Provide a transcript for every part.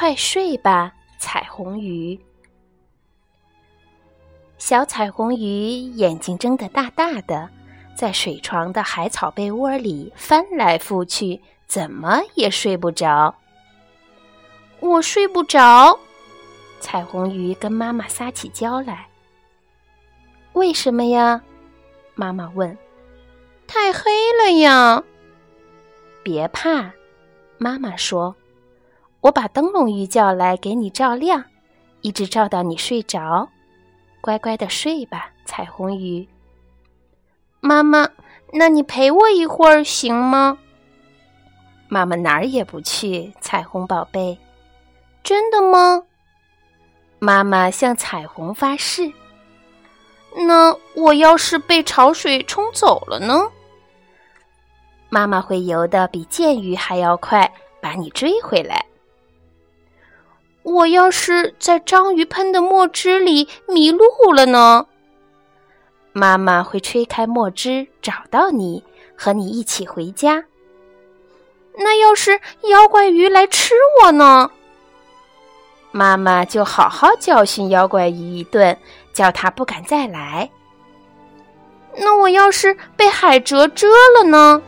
快睡吧，彩虹鱼。小彩虹鱼眼睛睁得大大的，在水床的海草被窝里翻来覆去，怎么也睡不着。我睡不着，彩虹鱼跟妈妈撒起娇来。为什么呀？妈妈问。太黑了呀！别怕，妈妈说。我把灯笼鱼叫来给你照亮，一直照到你睡着。乖乖的睡吧，彩虹鱼。妈妈，那你陪我一会儿行吗？妈妈哪儿也不去，彩虹宝贝。真的吗？妈妈向彩虹发誓。那我要是被潮水冲走了呢？妈妈会游得比剑鱼还要快，把你追回来。我要是在章鱼喷的墨汁里迷路了呢？妈妈会吹开墨汁找到你，和你一起回家。那要是妖怪鱼来吃我呢？妈妈就好好教训妖怪鱼一顿，叫它不敢再来。那我要是被海蜇蛰了呢？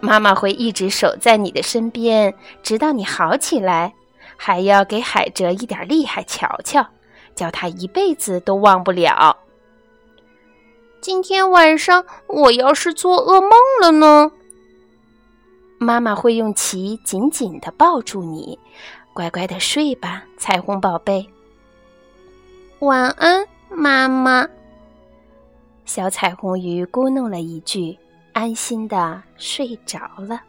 妈妈会一直守在你的身边，直到你好起来。还要给海哲一点厉害瞧瞧，叫他一辈子都忘不了。今天晚上我要是做噩梦了呢？妈妈会用鳍紧紧的抱住你，乖乖的睡吧，彩虹宝贝。晚安，妈妈。小彩虹鱼咕哝了一句，安心的睡着了。